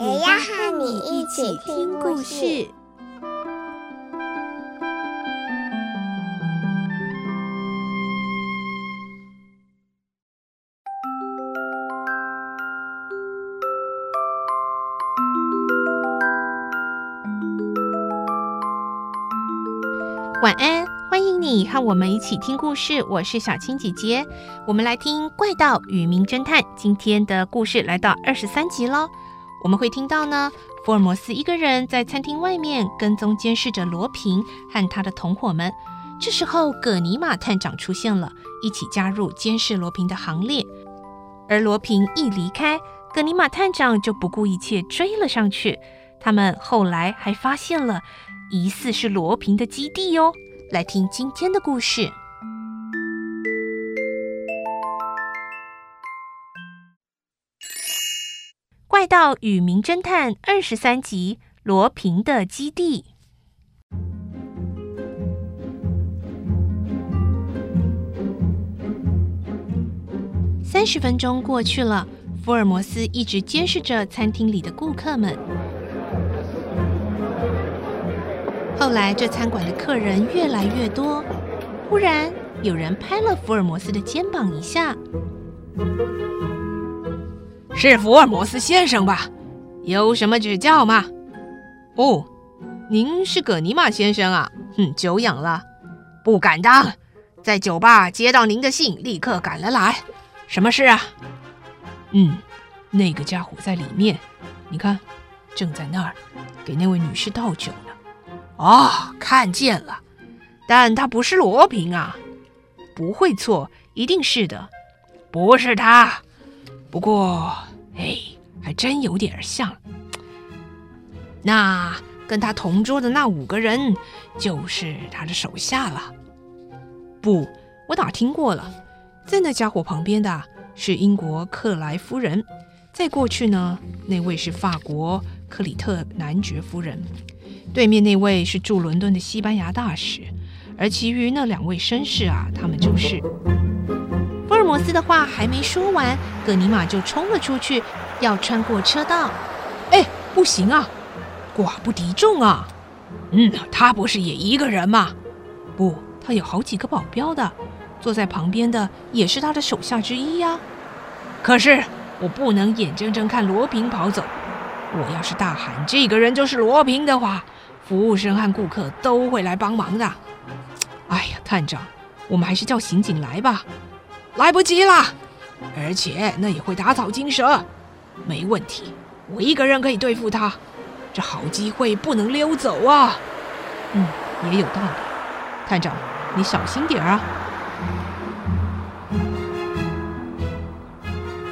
也要和你一起听故事。晚安，欢迎你和我们一起听故事。我是小青姐姐，我们来听《怪盗与名侦探》。今天的故事来到二十三集喽。我们会听到呢，福尔摩斯一个人在餐厅外面跟踪监视着罗平和他的同伙们。这时候，葛尼玛探长出现了，一起加入监视罗平的行列。而罗平一离开，葛尼玛探长就不顾一切追了上去。他们后来还发现了。疑似是罗平的基地哟，来听今天的故事，《怪盗与名侦探》二十三集：罗平的基地。三十分钟过去了，福尔摩斯一直监视着餐厅里的顾客们。后来，这餐馆的客人越来越多。忽然，有人拍了福尔摩斯的肩膀一下：“是福尔摩斯先生吧？有什么指教吗？”“哦，您是葛尼玛先生啊？哼，久仰了。不敢当，在酒吧接到您的信，立刻赶了来。什么事啊？”“嗯，那个家伙在里面，你看，正在那儿给那位女士倒酒呢。”哦，看见了，但他不是罗平啊，不会错，一定是的，不是他。不过，哎，还真有点像。那跟他同桌的那五个人，就是他的手下了。不，我打听过了，在那家伙旁边的是英国克莱夫人，再过去呢，那位是法国克里特男爵夫人。对面那位是驻伦敦的西班牙大使，而其余那两位绅士啊，他们就是。福尔摩斯的话还没说完，葛尼玛就冲了出去，要穿过车道。哎，不行啊，寡不敌众啊！嗯，他不是也一个人吗？不，他有好几个保镖的，坐在旁边的也是他的手下之一呀。可是我不能眼睁睁看罗平跑走，我要是大喊这个人就是罗平的话。服务生和顾客都会来帮忙的。哎呀，探长，我们还是叫刑警来吧。来不及了，而且那也会打草惊蛇。没问题，我一个人可以对付他。这好机会不能溜走啊。嗯，也有道理。探长，你小心点啊。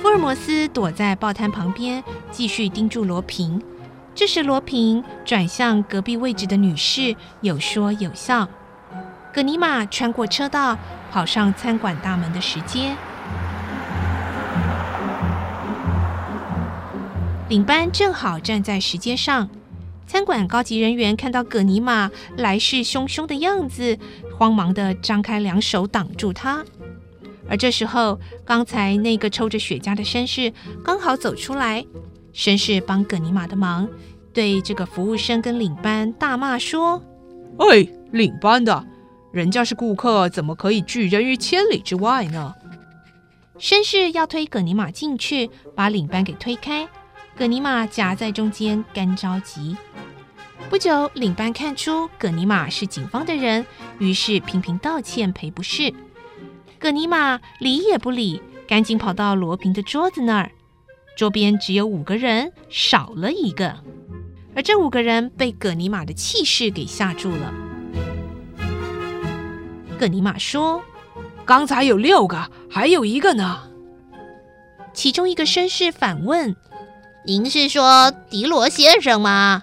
福尔摩斯躲在报摊旁边，继续盯住罗平。这时，罗平转向隔壁位置的女士，有说有笑。葛尼玛穿过车道，跑上餐馆大门的石阶。领班正好站在石阶上。餐馆高级人员看到葛尼玛来势汹汹的样子，慌忙地张开两手挡住他。而这时候，刚才那个抽着雪茄的绅士刚好走出来。绅士帮葛尼玛的忙，对这个服务生跟领班大骂说：“哎，领班的，人家是顾客，怎么可以拒人于千里之外呢？”绅士要推葛尼玛进去，把领班给推开。葛尼玛夹在中间，干着急。不久，领班看出葛尼玛是警方的人，于是频频道歉赔不是。葛尼玛理也不理，赶紧跑到罗平的桌子那儿。桌边只有五个人，少了一个，而这五个人被葛尼玛的气势给吓住了。葛尼玛说：“刚才有六个，还有一个呢。”其中一个绅士反问：“您是说迪罗先生吗？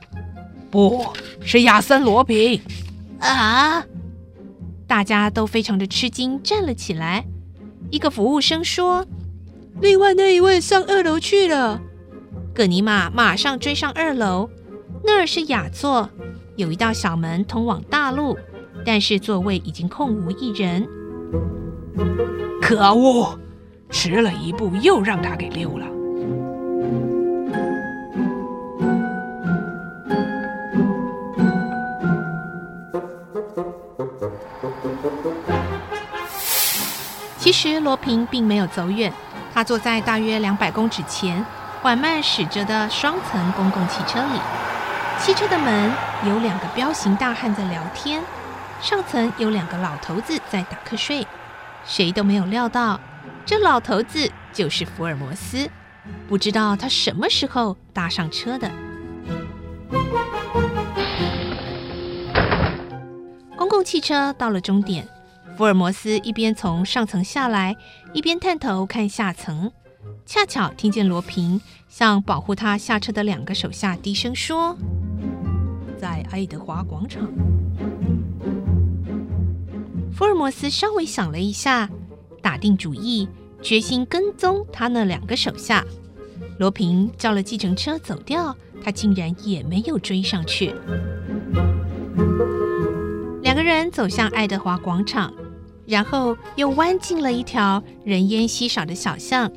不是亚森·罗平。啊！大家都非常的吃惊，站了起来。一个服务生说：“另外那一位上二楼去了。”葛尼玛马上追上二楼，那儿是雅座，有一道小门通往大路，但是座位已经空无一人。可恶，迟了一步，又让他给溜了。其实罗平并没有走远，他坐在大约两百公尺前缓慢驶着的双层公共汽车里。汽车的门有两个彪形大汉在聊天，上层有两个老头子在打瞌睡。谁都没有料到，这老头子就是福尔摩斯。不知道他什么时候搭上车的。公共汽车到了终点。福尔摩斯一边从上层下来，一边探头看下层，恰巧听见罗平向保护他下车的两个手下低声说：“在爱德华广场。”福尔摩斯稍微想了一下，打定主意，决心跟踪他那两个手下。罗平叫了计程车走掉，他竟然也没有追上去。两个人走向爱德华广场。然后又弯进了一条人烟稀少的小巷，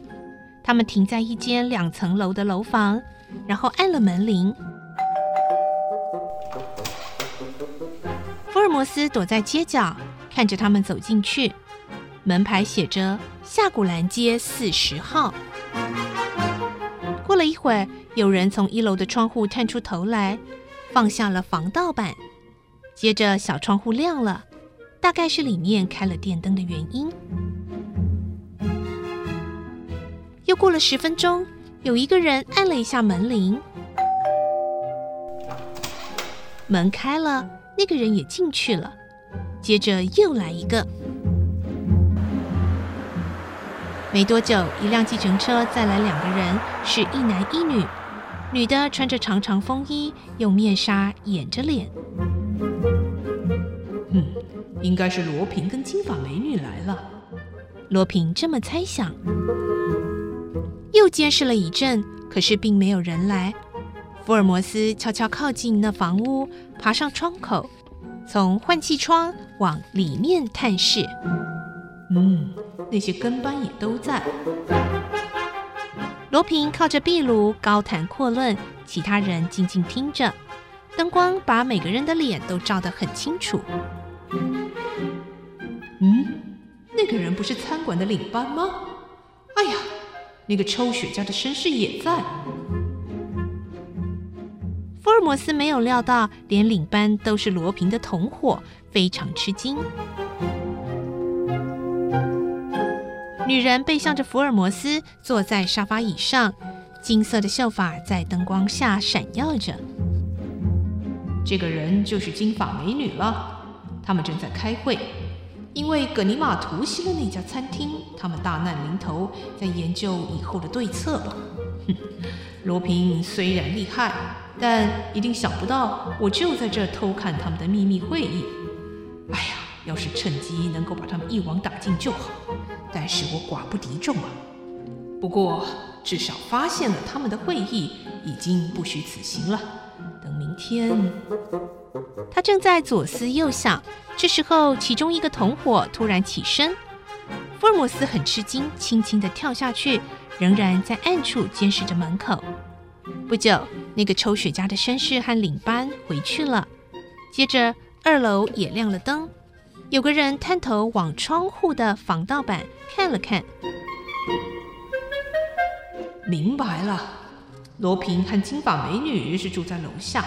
他们停在一间两层楼的楼房，然后按了门铃。福尔摩斯躲在街角，看着他们走进去。门牌写着“下古兰街四十号”。过了一会儿，有人从一楼的窗户探出头来，放下了防盗板，接着小窗户亮了。大概是里面开了电灯的原因。又过了十分钟，有一个人按了一下门铃，门开了，那个人也进去了。接着又来一个。没多久，一辆计程车载来两个人，是一男一女，女的穿着长长风衣，用面纱掩着脸。嗯应该是罗平跟金发美女来了。罗平这么猜想。又监视了一阵，可是并没有人来。福尔摩斯悄悄靠近那房屋，爬上窗口，从换气窗往里面探视。嗯，那些跟班也都在。罗平靠着壁炉高谈阔论，其他人静静听着。灯光把每个人的脸都照得很清楚。嗯，那个人不是餐馆的领班吗？哎呀，那个抽雪茄的绅士也在。福尔摩斯没有料到，连领班都是罗平的同伙，非常吃惊。女人背向着福尔摩斯，坐在沙发椅上，金色的秀发在灯光下闪耀着。这个人就是金发美女了，他们正在开会。因为葛尼玛突袭了那家餐厅，他们大难临头，在研究以后的对策吧。哼，罗平虽然厉害，但一定想不到我就在这偷看他们的秘密会议。哎呀，要是趁机能够把他们一网打尽就好，但是我寡不敌众啊。不过至少发现了他们的会议，已经不虚此行了。等明天。他正在左思右想，这时候，其中一个同伙突然起身。福尔摩斯很吃惊，轻轻地跳下去，仍然在暗处监视着门口。不久，那个抽雪茄的绅士和领班回去了。接着，二楼也亮了灯，有个人探头往窗户的防盗板看了看。明白了，罗平和金发美女是住在楼下。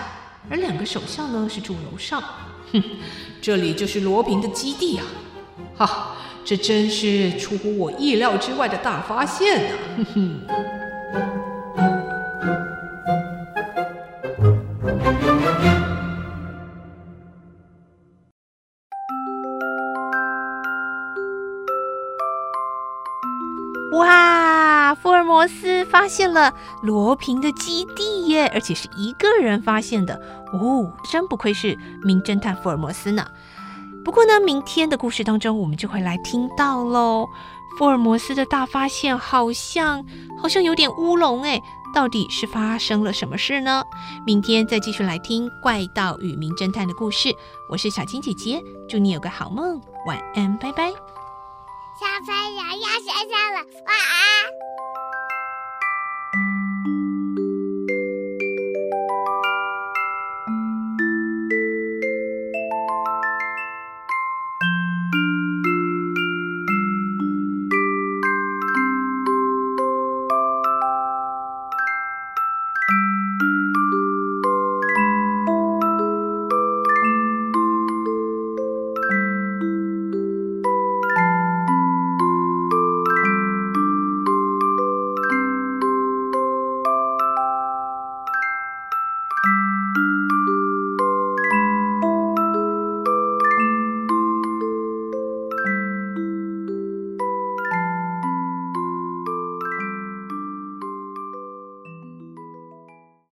而两个首相呢，是住楼上，哼，这里就是罗平的基地啊！哈，这真是出乎我意料之外的大发现啊！哼哼。哇，福尔摩斯发现了罗平的基地耶，而且是一个人发现的哦，真不愧是名侦探福尔摩斯呢。不过呢，明天的故事当中，我们就会来听到喽。福尔摩斯的大发现好像好像有点乌龙哎，到底是发生了什么事呢？明天再继续来听《怪盗与名侦探》的故事。我是小青姐姐，祝你有个好梦，晚安，拜拜。小朋友要睡觉了，晚安。